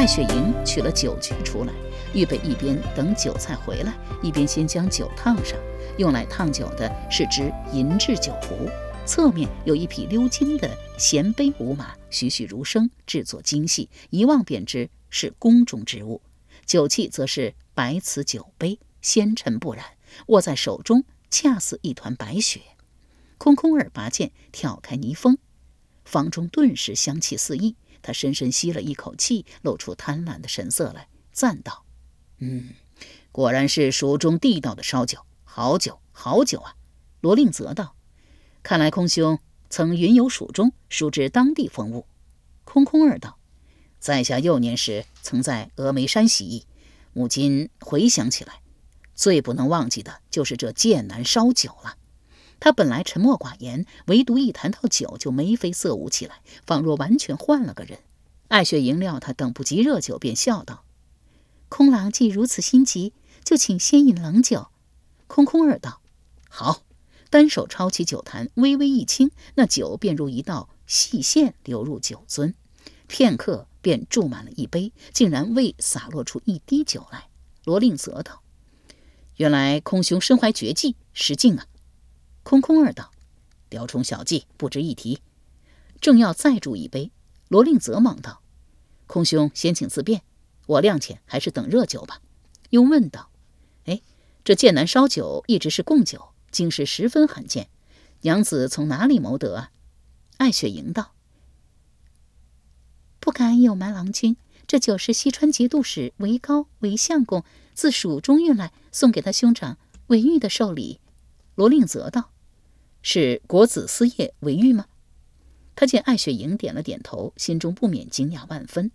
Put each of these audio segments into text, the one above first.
艾雪莹取了酒具出来，预备一边等酒菜回来，一边先将酒烫上。用来烫酒的是只银制酒壶，侧面有一匹鎏金的衔杯舞马，栩栩如生，制作精细，一望便知是宫中之物。酒器则是白瓷酒杯，纤尘不染，握在手中恰似一团白雪。空空儿拔剑挑开泥封，房中顿时香气四溢。他深深吸了一口气，露出贪婪的神色来，赞道：“嗯，果然是蜀中地道的烧酒，好酒，好酒啊！”罗令泽道：“看来空兄曾云游蜀中，熟知当地风物。”空空儿道：“在下幼年时曾在峨眉山习艺，母今回想起来，最不能忘记的就是这剑南烧酒了。”他本来沉默寡言，唯独一谈到酒就眉飞色舞起来，仿若完全换了个人。艾雪莹料他等不及热酒，便笑道：“空郎既如此心急，就请先饮冷酒。”空空儿道：“好。”单手抄起酒坛，微微一倾，那酒便如一道细线流入酒樽，片刻便注满了一杯，竟然未洒落出一滴酒来。罗令泽道：“原来空兄身怀绝技，失敬啊！”空空儿道：“雕虫小技，不值一提。”正要再注一杯，罗令泽忙道：“空兄先请自便，我谅解，还是等热酒吧。”又问道：“哎，这剑南烧酒一直是贡酒，今时十分罕见，娘子从哪里谋得啊？”艾雪莹道：“不敢有瞒郎君，这酒是西川节度使韦高韦相公自蜀中运来，送给他兄长韦玉的寿礼。”罗令泽道。是国子司业韦玉吗？他见艾雪莹点了点头，心中不免惊讶万分。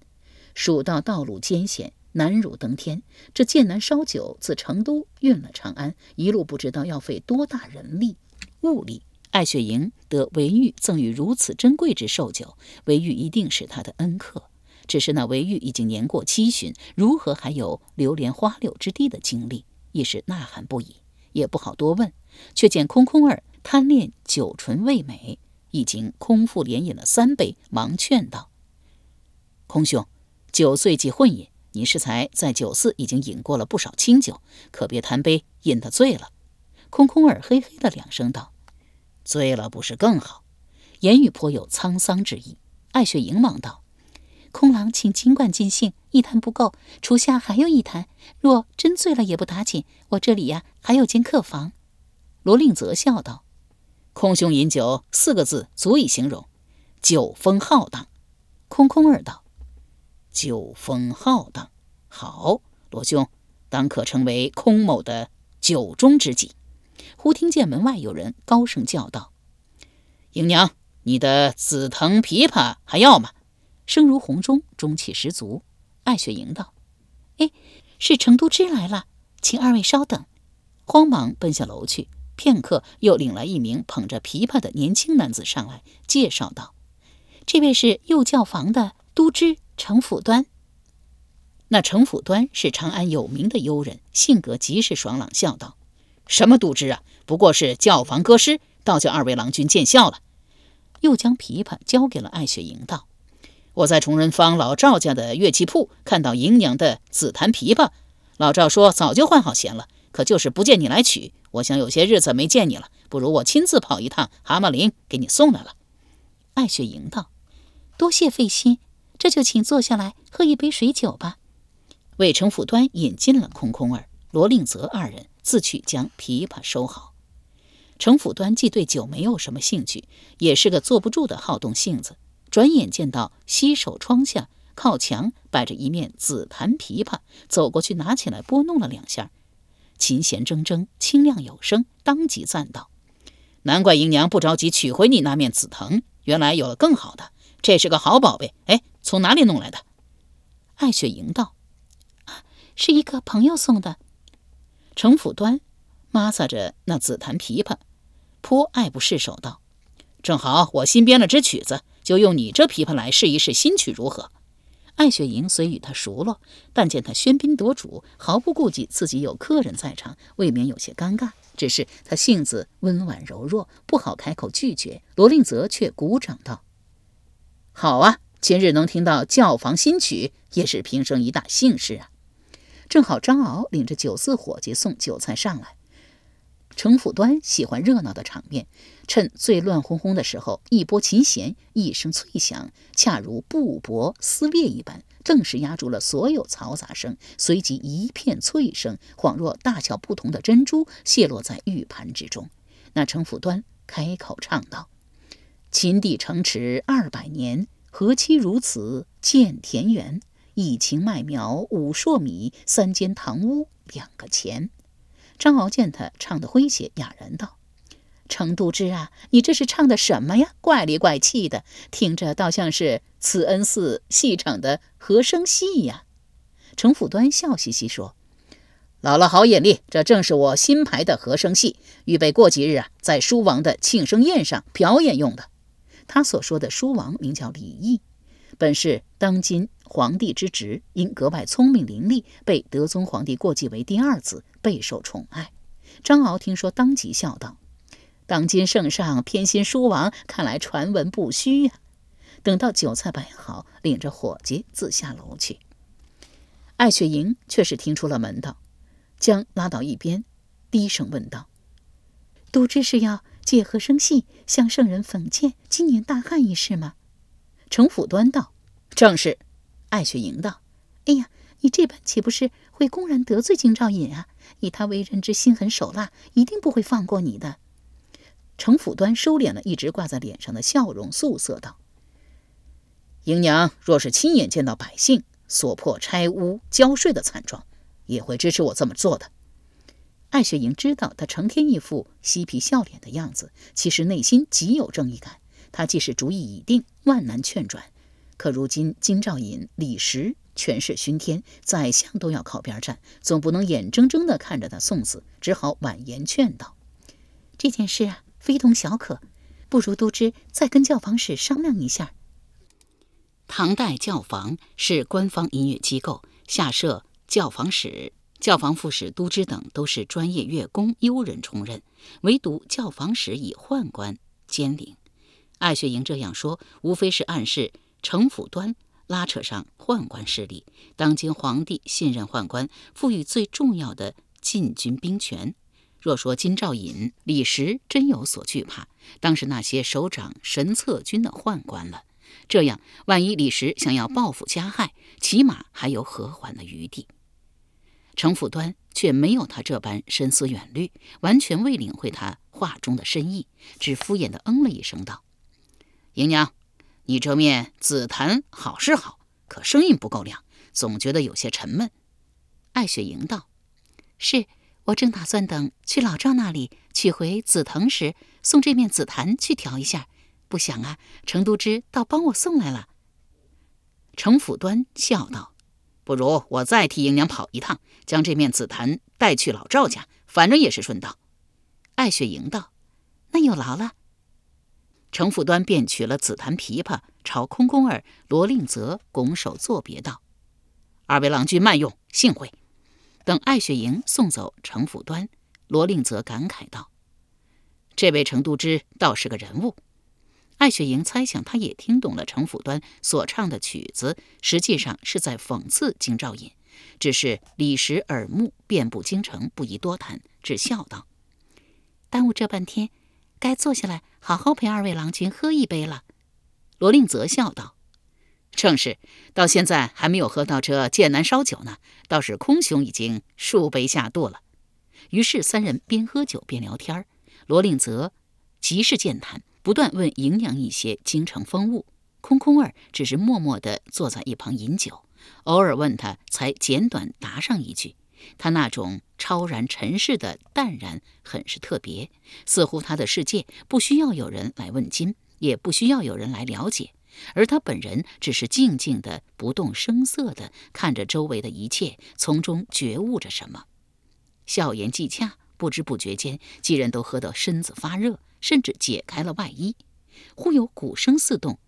蜀道道路艰险，难如登天。这剑南烧酒自成都运了长安，一路不知道要费多大人力物力。艾雪莹得韦玉赠予如此珍贵之寿酒，韦玉一定是他的恩客。只是那韦玉已经年过七旬，如何还有流连花柳之地的经历？一时呐喊不已，也不好多问。却见空空儿。贪恋酒醇味美，已经空腹连饮了三杯，忙劝道：“空兄，酒醉忌混饮。你适才在酒肆已经饮过了不少清酒，可别贪杯饮得醉了。”空空儿嘿嘿的两声道：“醉了不是更好？”言语颇有沧桑之意。艾雪莹忙道：“空郎请尽管尽兴，一坛不够，厨下还有一坛。若真醉了也不打紧，我这里呀还有间客房。”罗令泽笑道。空兄饮酒四个字足以形容，酒风浩荡。空空儿道：“酒风浩荡，好，罗兄当可成为空某的酒中知己。”忽听见门外有人高声叫道：“姨娘，你的紫藤琵琶还要吗？”声如洪钟，中气十足。艾雪莹道：“哎，是成都知来了，请二位稍等。”慌忙奔下楼去。片刻，又领来一名捧着琵琶的年轻男子上来，介绍道：“这位是右教坊的都知程辅端。”那程辅端是长安有名的幽人，性格极是爽朗，笑道：“什么都知啊？不过是教坊歌师，倒叫二位郎君见笑了。”又将琵琶交给了艾雪莹，道：“我在崇仁坊老赵家的乐器铺看到姨娘的紫檀琵琶，老赵说早就换好弦了，可就是不见你来取。”我想有些日子没见你了，不如我亲自跑一趟蛤蟆林，给你送来了。艾雪莹道：“多谢费心，这就请坐下来喝一杯水酒吧。”魏城府端引进了空空儿、罗令泽二人，自去将琵琶收好。程府端既对酒没有什么兴趣，也是个坐不住的好动性子。转眼见到西首窗下靠墙摆着一面紫檀琵琶，走过去拿起来拨弄了两下，琴弦铮铮，清亮有声，当即赞道：“难怪姨娘不着急取回你那面紫藤，原来有了更好的，这是个好宝贝。哎，从哪里弄来的？”艾雪莹道：“，是一个朋友送的。”程府端抹撒着那紫檀琵琶，颇爱不释手道：“正好我新编了支曲子。”就用你这琵琶来试一试新曲如何？艾雪莹虽与他熟络，但见他喧宾夺主，毫不顾忌自己有客人在场，未免有些尴尬。只是他性子温婉柔弱，不好开口拒绝。罗令泽却鼓掌道：“好啊，今日能听到教坊新曲，也是平生一大幸事啊！”正好张敖领着酒肆伙计送酒菜上来。程府端喜欢热闹的场面，趁最乱哄哄的时候，一拨琴弦，一声脆响，恰如布帛撕裂一般，顿时压住了所有嘈杂声。随即一片脆声，恍若大小不同的珍珠泻落在玉盘之中。那程府端开口唱道：“秦地城池二百年，何期如此见田园？一顷麦苗五硕米，三间堂屋两个钱。”张敖见他唱得诙谐，哑然道：“程都知啊，你这是唱的什么呀？怪里怪气的，听着倒像是慈恩寺戏场的和声戏呀。”程府端笑嘻嘻说：“姥姥好眼力，这正是我新排的和声戏，预备过几日啊，在书王的庆生宴上表演用的。”他所说的书王名叫李毅，本是当今皇帝之侄，因格外聪明伶俐，被德宗皇帝过继为第二子。备受宠爱，张敖听说，当即笑道：“当今圣上偏心书王，看来传闻不虚呀。”等到酒菜摆好，领着伙计自下楼去。艾雪莹却是听出了门道，将拉到一边，低声问道：“都知是要借和声戏向圣人讽谏今年大旱一事吗？”程府端道：“正是。”艾雪莹道：“哎呀，你这般岂不是会公然得罪京兆尹啊？”以他为人之心狠手辣，一定不会放过你的。程府端收敛了一直挂在脸上的笑容，素色道：“姨娘若是亲眼见到百姓所破拆屋交税的惨状，也会支持我这么做的。”艾雪莹知道他成天一副嬉皮笑脸的样子，其实内心极有正义感。他既是主意已定，万难劝转。可如今金兆尹李时权势熏天，宰相都要靠边站，总不能眼睁睁地看着他送死，只好婉言劝道：“这件事啊，非同小可，不如都知再跟教坊使商量一下。”唐代教坊是官方音乐机构，下设教坊使、教坊副使、都知等都是专业乐工，优人充任，唯独教坊使以宦官兼领。艾雪莹这样说，无非是暗示程府端。拉扯上宦官势力，当今皇帝信任宦官，赋予最重要的禁军兵权。若说金兆尹、李时真有所惧怕，当是那些首掌神策军的宦官了。这样，万一李时想要报复加害，起码还有和缓的余地。程府端却没有他这般深思远虑，完全未领会他话中的深意，只敷衍地嗯了一声，道：“姨娘。”你这面紫檀好是好，可声音不够亮，总觉得有些沉闷。艾雪莹道：“是我正打算等去老赵那里取回紫藤时，送这面紫檀去调一下。不想啊，程都知倒帮我送来了。”程府端笑道：“不如我再替姨娘跑一趟，将这面紫檀带去老赵家，反正也是顺道。”艾雪莹道：“那有劳了。”程府端便取了紫檀琵琶，朝空宫儿、罗令泽拱手作别道：“二位郎君慢用，幸会。”等艾雪莹送走程府端，罗令泽感慨道：“这位程都知倒是个人物。”艾雪莹猜想他也听懂了程府端所唱的曲子，实际上是在讽刺京兆尹。只是李时耳目遍布京城，不宜多谈，只笑道：“耽误这半天。”该坐下来好好陪二位郎君喝一杯了。罗令泽笑道：“正是，到现在还没有喝到这剑南烧酒呢，倒是空兄已经数杯下肚了。于是三人边喝酒边聊天罗令则极是健谈，不断问营养一些京城风物。空空儿只是默默地坐在一旁饮酒，偶尔问他，才简短答上一句。他那种超然尘世的淡然，很是特别，似乎他的世界不需要有人来问津，也不需要有人来了解，而他本人只是静静的、不动声色地看着周围的一切，从中觉悟着什么。笑言既洽，不知不觉间，几人都喝得身子发热，甚至解开了外衣。忽有鼓声四动。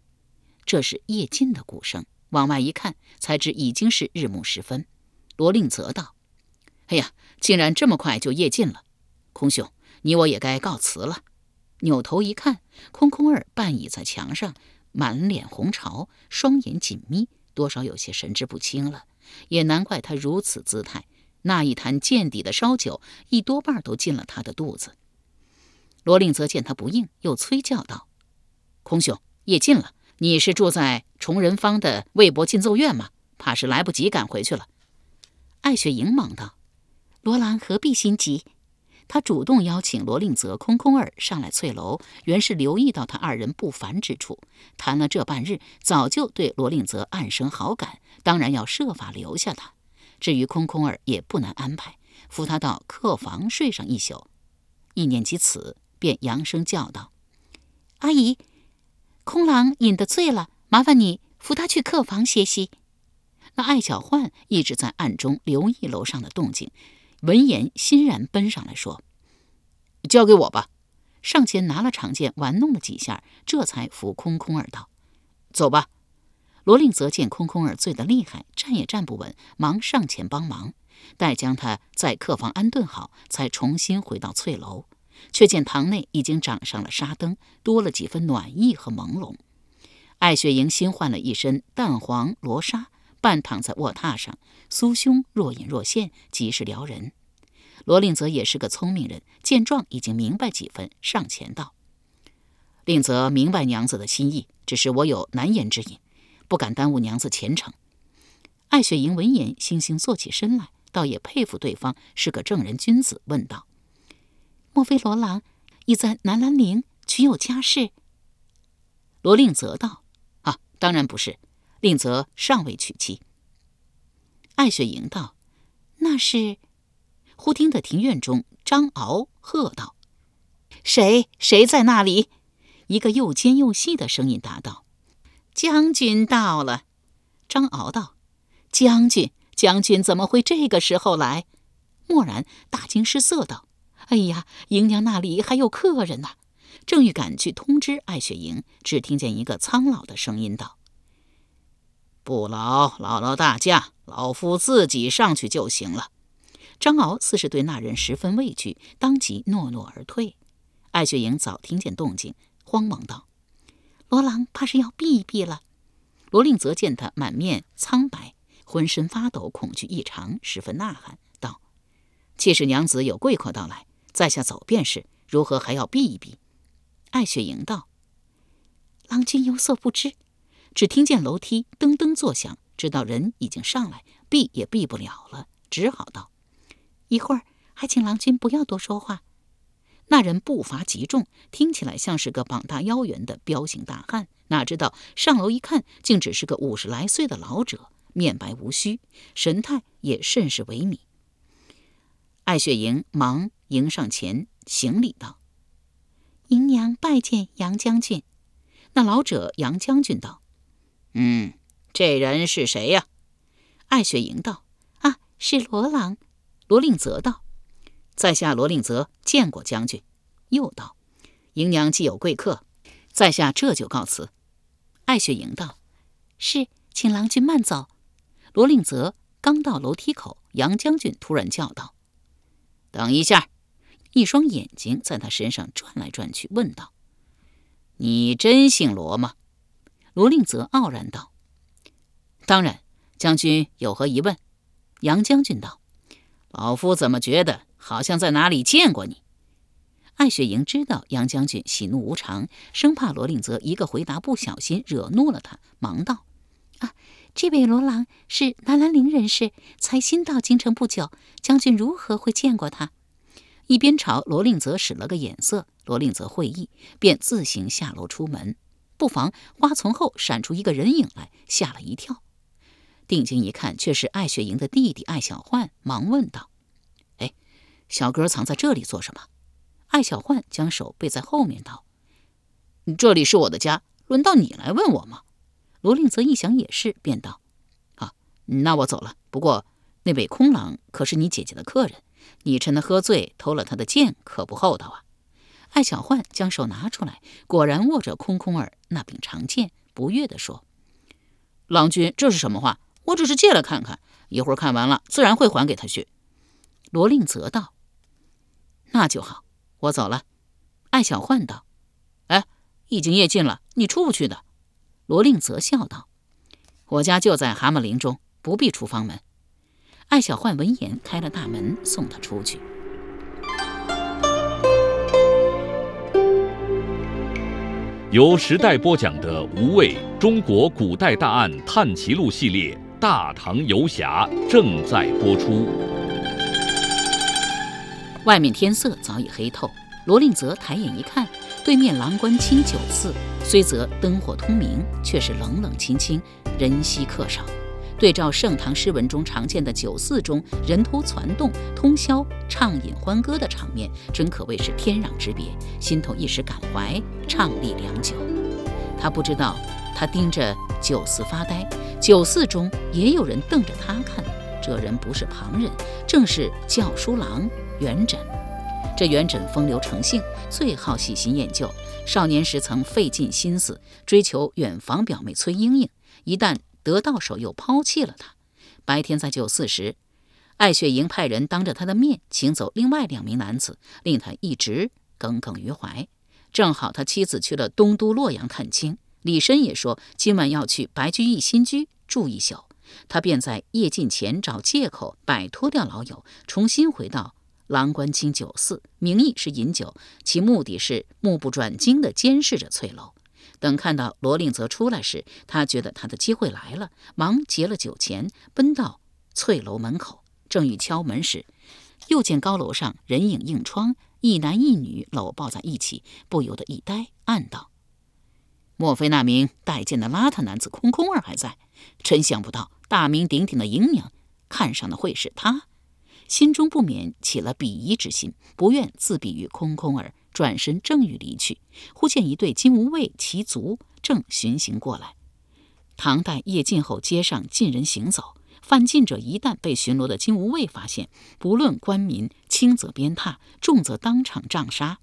这是夜尽的鼓声，往外一看，才知已经是日暮时分。罗令则道：“哎呀，竟然这么快就夜尽了！空兄，你我也该告辞了。”扭头一看，空空儿半倚在墙上，满脸红潮，双眼紧眯，多少有些神志不清了。也难怪他如此姿态，那一坛见底的烧酒，一多半都进了他的肚子。罗令则见他不应，又催叫道：“空兄，夜尽了。”你是住在崇仁坊的魏博进奏院吗？怕是来不及赶回去了。艾雪莹忙道：“罗兰何必心急？”他主动邀请罗令泽、空空儿上来翠楼，原是留意到他二人不凡之处。谈了这半日，早就对罗令泽暗生好感，当然要设法留下他。至于空空儿，也不难安排，扶他到客房睡上一宿。一念及此，便扬声叫道：“阿姨。”空郎饮得醉了，麻烦你扶他去客房歇息。那艾小焕一直在暗中留意楼上的动静，闻言欣然奔上来说：“交给我吧。”上前拿了长剑玩弄了几下，这才扶空空儿道：“走吧。”罗令则见空空儿醉得厉害，站也站不稳，忙上前帮忙，待将他在客房安顿好，才重新回到翠楼。却见堂内已经长上了纱灯，多了几分暖意和朦胧。艾雪莹新换了一身淡黄罗纱，半躺在卧榻上，酥胸若隐若现，极是撩人。罗令泽也是个聪明人，见状已经明白几分，上前道：“令泽明白娘子的心意，只是我有难言之隐，不敢耽误娘子前程。”艾雪莹闻言，悻悻坐起身来，倒也佩服对方是个正人君子，问道。莫非罗郎已在南兰陵娶有家室？罗令泽道：“啊，当然不是，令泽尚未娶妻。”艾雪莹道：“那是。”忽听得庭院中张敖喝道：“谁？谁在那里？”一个又尖又细的声音答道：“将军到了。”张敖道：“将军，将军怎么会这个时候来？”蓦然大惊失色道。哎呀，姨娘那里还有客人呢！正欲赶去通知艾雪莹，只听见一个苍老的声音道：“不劳姥姥大驾，老夫自己上去就行了。”张敖似是对那人十分畏惧，当即诺诺而退。艾雪莹早听见动静，慌忙道：“罗郎怕是要避一避了。”罗令则见他满面苍白，浑身发抖，恐惧异常，十分呐喊道：“妾室娘子有贵客到来。”在下走便是，如何还要避一避？艾雪莹道：“郎君有所不知，只听见楼梯噔噔作响，知道人已经上来，避也避不了了，只好道：一会儿还请郎君不要多说话。”那人步伐极重，听起来像是个膀大腰圆的彪形大汉，哪知道上楼一看，竟只是个五十来岁的老者，面白无须，神态也甚是萎靡。艾雪莹忙迎上前行礼道：“姨娘拜见杨将军。”那老者杨将军道：“嗯，这人是谁呀？”艾雪莹道：“啊，是罗郎。”罗令泽道：“在下罗令泽见过将军。”又道：“迎娘既有贵客，在下这就告辞。”艾雪莹道：“是，请郎君慢走。”罗令泽刚到楼梯口，杨将军突然叫道。等一下，一双眼睛在他身上转来转去，问道：“你真姓罗吗？”罗令泽傲然道：“当然。”将军有何疑问？杨将军道：“老夫怎么觉得好像在哪里见过你？”艾雪莹知道杨将军喜怒无常，生怕罗令泽一个回答不小心惹怒了他，忙道：“啊，这位罗郎是南兰陵人士，才新到京城不久。将军如何会见过他？一边朝罗令泽使了个眼色，罗令泽会意，便自行下楼出门。不妨花丛后闪出一个人影来，吓了一跳。定睛一看，却是艾雪莹的弟弟艾小焕，忙问道：“哎，小哥藏在这里做什么？”艾小焕将手背在后面道：“这里是我的家，轮到你来问我吗？”罗令泽一想也是，便道：“啊，那我走了。不过那位空郎可是你姐姐的客人，你趁他喝醉偷了他的剑，可不厚道啊！”艾小焕将手拿出来，果然握着空空儿那柄长剑，不悦地说：“郎君，这是什么话？我只是借来看看，一会儿看完了，自然会还给他去。”罗令泽道：“那就好，我走了。”艾小焕道：“哎，已经夜尽了，你出不去的。”罗令泽笑道：“我家就在蛤蟆林中，不必出房门。”艾小焕闻言开了大门，送他出去。由时代播讲的《无畏中国古代大案探奇录》系列《大唐游侠》正在播出。外面天色早已黑透，罗令泽抬眼一看，对面郎官清酒肆。虽则灯火通明，却是冷冷清清，人稀客少。对照盛唐诗文中常见的酒肆中人头攒动、通宵畅饮欢歌的场面，真可谓是天壤之别。心头一时感怀，畅立良久。他不知道，他盯着酒肆发呆，酒肆中也有人瞪着他看。这人不是旁人，正是教书郎元稹。这元稹风流成性，最好喜新厌旧。少年时曾费尽心思追求远房表妹崔莺莺，一旦得到手又抛弃了他。白天在酒肆时，艾雪莹派人当着他的面请走另外两名男子，令他一直耿耿于怀。正好他妻子去了东都洛阳看亲，李绅也说今晚要去白居易新居住一宿，他便在夜尽前找借口摆脱掉老友，重新回到。郎官清酒肆，名义是饮酒，其目的是目不转睛地监视着翠楼。等看到罗令泽出来时，他觉得他的机会来了，忙结了酒钱，奔到翠楼门口。正欲敲门时，又见高楼上人影映窗，一男一女搂抱在一起，不由得一呆，暗道：莫非那名带剑的邋遢男子空空儿还在？真想不到，大名鼎鼎的银娘看上的会是他。心中不免起了鄙夷之心，不愿自比于空空儿，转身正欲离去，忽见一对金吾卫骑卒正巡行过来。唐代夜尽后，街上尽人行走，犯禁者一旦被巡逻的金吾卫发现，不论官民，轻则鞭挞，重则当场杖杀。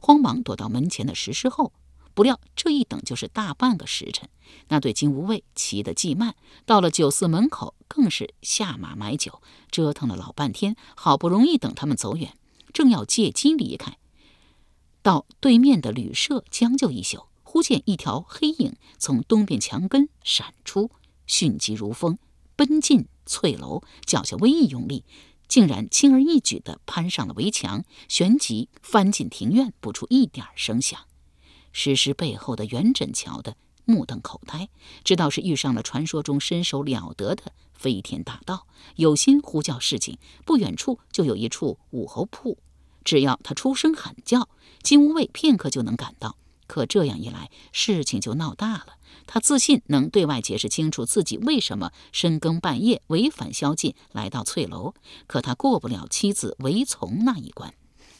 慌忙躲到门前的石狮后。不料这一等就是大半个时辰，那对金吾卫骑得既慢，到了酒肆门口更是下马买酒，折腾了老半天，好不容易等他们走远，正要借机离开，到对面的旅社将就一宿，忽见一条黑影从东边墙根闪出，迅疾如风，奔进翠楼，脚下微一用力，竟然轻而易举地攀上了围墙，旋即翻进庭院，不出一点声响。石狮背后的元稹瞧得目瞪口呆，知道是遇上了传说中身手了得的飞天大盗，有心呼叫示警。不远处就有一处武侯铺，只要他出声喊叫，金吾卫片刻就能赶到。可这样一来，事情就闹大了。他自信能对外解释清楚自己为什么深更半夜违反宵禁来到翠楼，可他过不了妻子韦从那一关。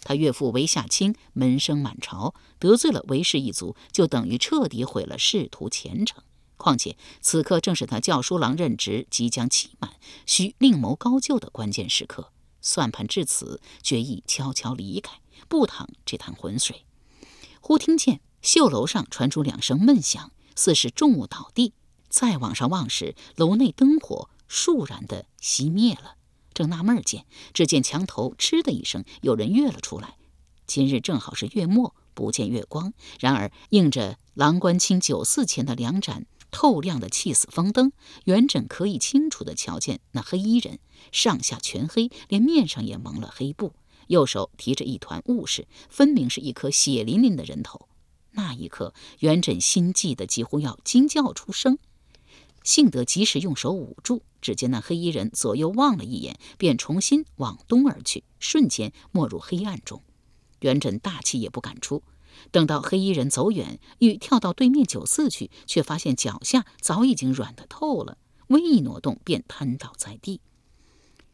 他岳父韦夏卿门生满朝，得罪了韦氏一族，就等于彻底毁了仕途前程。况且此刻正是他教书郎任职即将期满，需另谋高就的关键时刻。算盘至此，决意悄悄离开，不淌这潭浑水。忽听见绣楼上传出两声闷响，似是重物倒地。再往上望时，楼内灯火倏然的熄灭了。正纳闷儿间，只见墙头“嗤”的一声，有人跃了出来。今日正好是月末，不见月光。然而映着郎官清酒肆前的两盏透亮的气死风灯，元稹可以清楚地瞧见那黑衣人上下全黑，连面上也蒙了黑布，右手提着一团雾势，分明是一颗血淋淋的人头。那一刻，元稹心悸得几乎要惊叫出声。幸得及时用手捂住。只见那黑衣人左右望了一眼，便重新往东而去，瞬间没入黑暗中。元稹大气也不敢出。等到黑衣人走远，欲跳到对面酒肆去，却发现脚下早已经软得透了，微一挪动便瘫倒在地。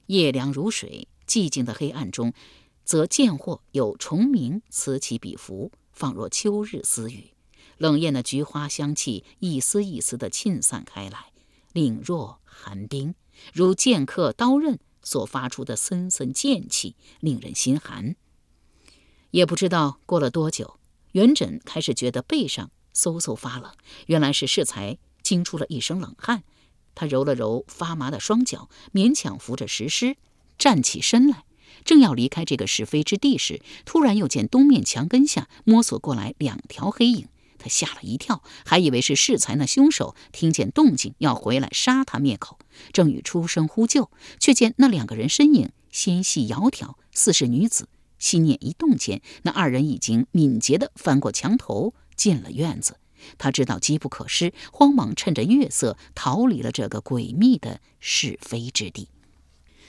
夜凉如水，寂静的黑暗中，则见或有虫鸣，此起彼伏，仿若秋日私语。冷艳的菊花香气一丝一丝地沁散开来，凛若寒冰，如剑客刀刃所发出的森森剑气，令人心寒。也不知道过了多久，元稹开始觉得背上嗖嗖发冷，原来是适才惊出了一身冷汗。他揉了揉发麻的双脚，勉强扶着石狮站起身来，正要离开这个是非之地时，突然又见东面墙根下摸索过来两条黑影。他吓了一跳，还以为是适才那凶手听见动静要回来杀他灭口，正欲出声呼救，却见那两个人身影纤细窈窕，似是女子。心念一动间，那二人已经敏捷地翻过墙头，进了院子。他知道机不可失，慌忙趁着月色逃离了这个诡秘的是非之地。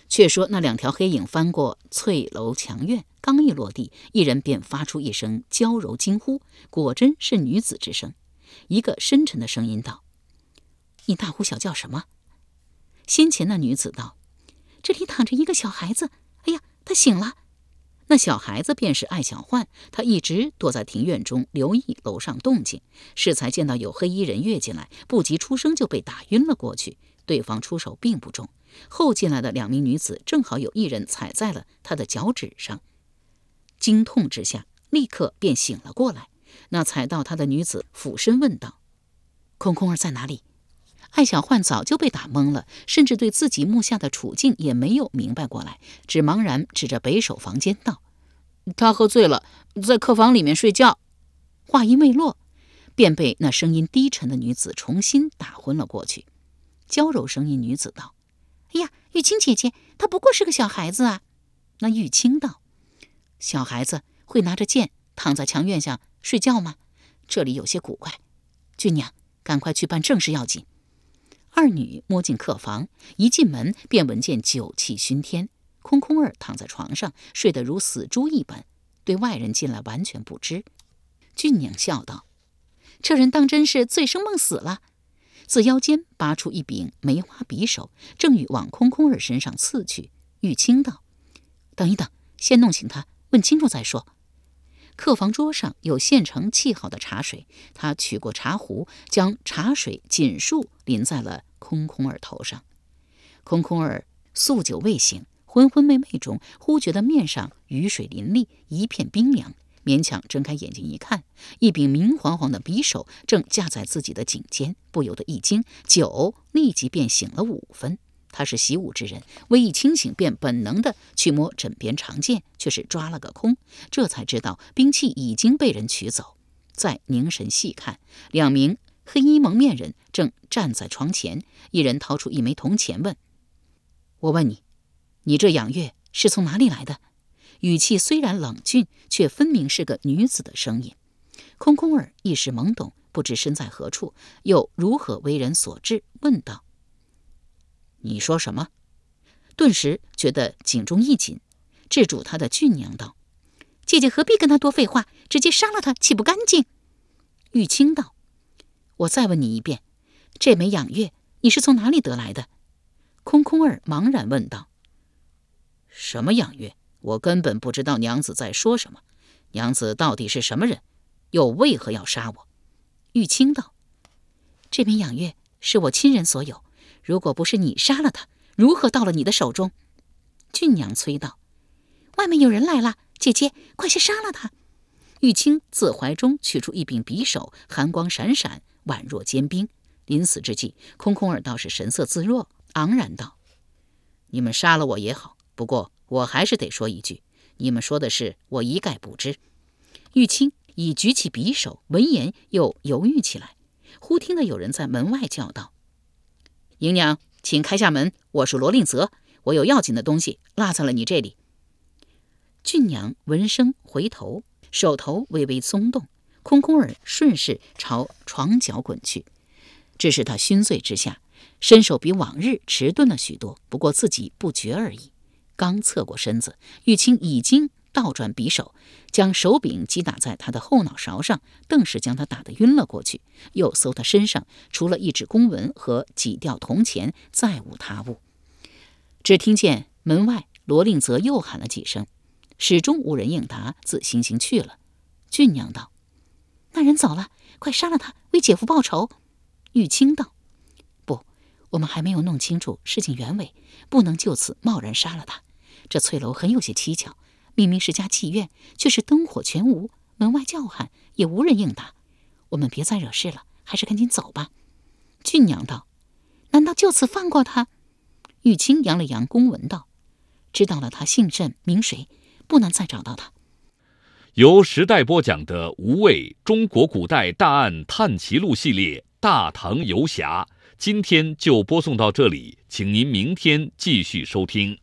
却说那两条黑影翻过翠楼墙院，刚一落地，一人便发出一声娇柔惊呼，果真是女子之声。一个深沉的声音道：“你大呼小叫什么？”先前那女子道：“这里躺着一个小孩子，哎呀，他醒了。”那小孩子便是艾小焕，他一直躲在庭院中留意楼上动静，适才见到有黑衣人跃进来，不及出声就被打晕了过去。对方出手并不重，后进来的两名女子正好有一人踩在了他的脚趾上，惊痛之下立刻便醒了过来。那踩到他的女子俯身问道：“空空儿在哪里？”艾小焕早就被打懵了，甚至对自己目下的处境也没有明白过来，只茫然指着北首房间道：“他喝醉了，在客房里面睡觉。”话音未落，便被那声音低沉的女子重新打昏了过去。娇柔声音女子道：“哎呀，玉清姐姐，他不过是个小孩子啊。”那玉清道：“小孩子会拿着剑躺在墙院下睡觉吗？这里有些古怪。俊娘，赶快去办正事要紧。”二女摸进客房，一进门便闻见酒气熏天。空空儿躺在床上，睡得如死猪一般，对外人进来完全不知。俊娘笑道：“这人当真是醉生梦死了。”自腰间拔出一柄梅花匕首，正欲往空空儿身上刺去。玉清道：“等一等，先弄醒他，问清楚再说。”客房桌上有现成沏好的茶水，他取过茶壶，将茶水尽数淋在了空空儿头上。空空儿宿酒未醒，昏昏昧昧中，忽觉得面上雨水淋漓，一片冰凉，勉强睁开眼睛一看，一柄明晃晃的匕首正架在自己的颈间，不由得一惊，酒立即便醒了五分。他是习武之人，微一清醒，便本能的去摸枕边长剑，却是抓了个空。这才知道兵器已经被人取走。再凝神细看，两名黑衣蒙面人正站在床前，一人掏出一枚铜钱，问：“我问你，你这养月是从哪里来的？”语气虽然冷峻，却分明是个女子的声音。空空儿一时懵懂，不知身在何处，又如何为人所制，问道。你说什么？顿时觉得颈中一紧，制住他的俊娘道：“姐姐何必跟他多废话，直接杀了他岂不干净？”玉清道：“我再问你一遍，这枚养月你是从哪里得来的？”空空儿茫然问道：“什么养月？我根本不知道娘子在说什么。娘子到底是什么人？又为何要杀我？”玉清道：“这枚养月是我亲人所有。”如果不是你杀了他，如何到了你的手中？俊娘催道：“外面有人来了，姐姐，快去杀了他！”玉清自怀中取出一柄匕首，寒光闪闪，宛若坚冰。临死之际，空空儿倒是神色自若，昂然道：“你们杀了我也好，不过我还是得说一句，你们说的事我一概不知。”玉清已举起匕首，闻言又犹豫起来。忽听得有人在门外叫道。姨娘，请开下门，我是罗令泽，我有要紧的东西落在了你这里。俊娘闻声回头，手头微微松动，空空儿顺势朝床角滚去。只是他醺醉之下，身手比往日迟钝了许多，不过自己不觉而已。刚侧过身子，玉清已经倒转匕首，将手柄击打在他的后脑勺上，顿时将他打得晕了过去。又搜他身上，除了一纸公文和几吊铜钱，再无他物。只听见门外罗令泽又喊了几声，始终无人应答，自悻悻去了。俊娘道：“那人走了，快杀了他，为姐夫报仇。”玉清道：“不，我们还没有弄清楚事情原委，不能就此贸然杀了他。”这翠楼很有些蹊跷，明明是家妓院，却是灯火全无，门外叫喊也无人应答。我们别再惹事了，还是赶紧走吧。俊娘道：“难道就此放过他？”玉清扬了扬公文道：“知道了他姓甚名谁，不难再找到他。”由时代播讲的《无畏中国古代大案探奇录》系列《大唐游侠》，今天就播送到这里，请您明天继续收听。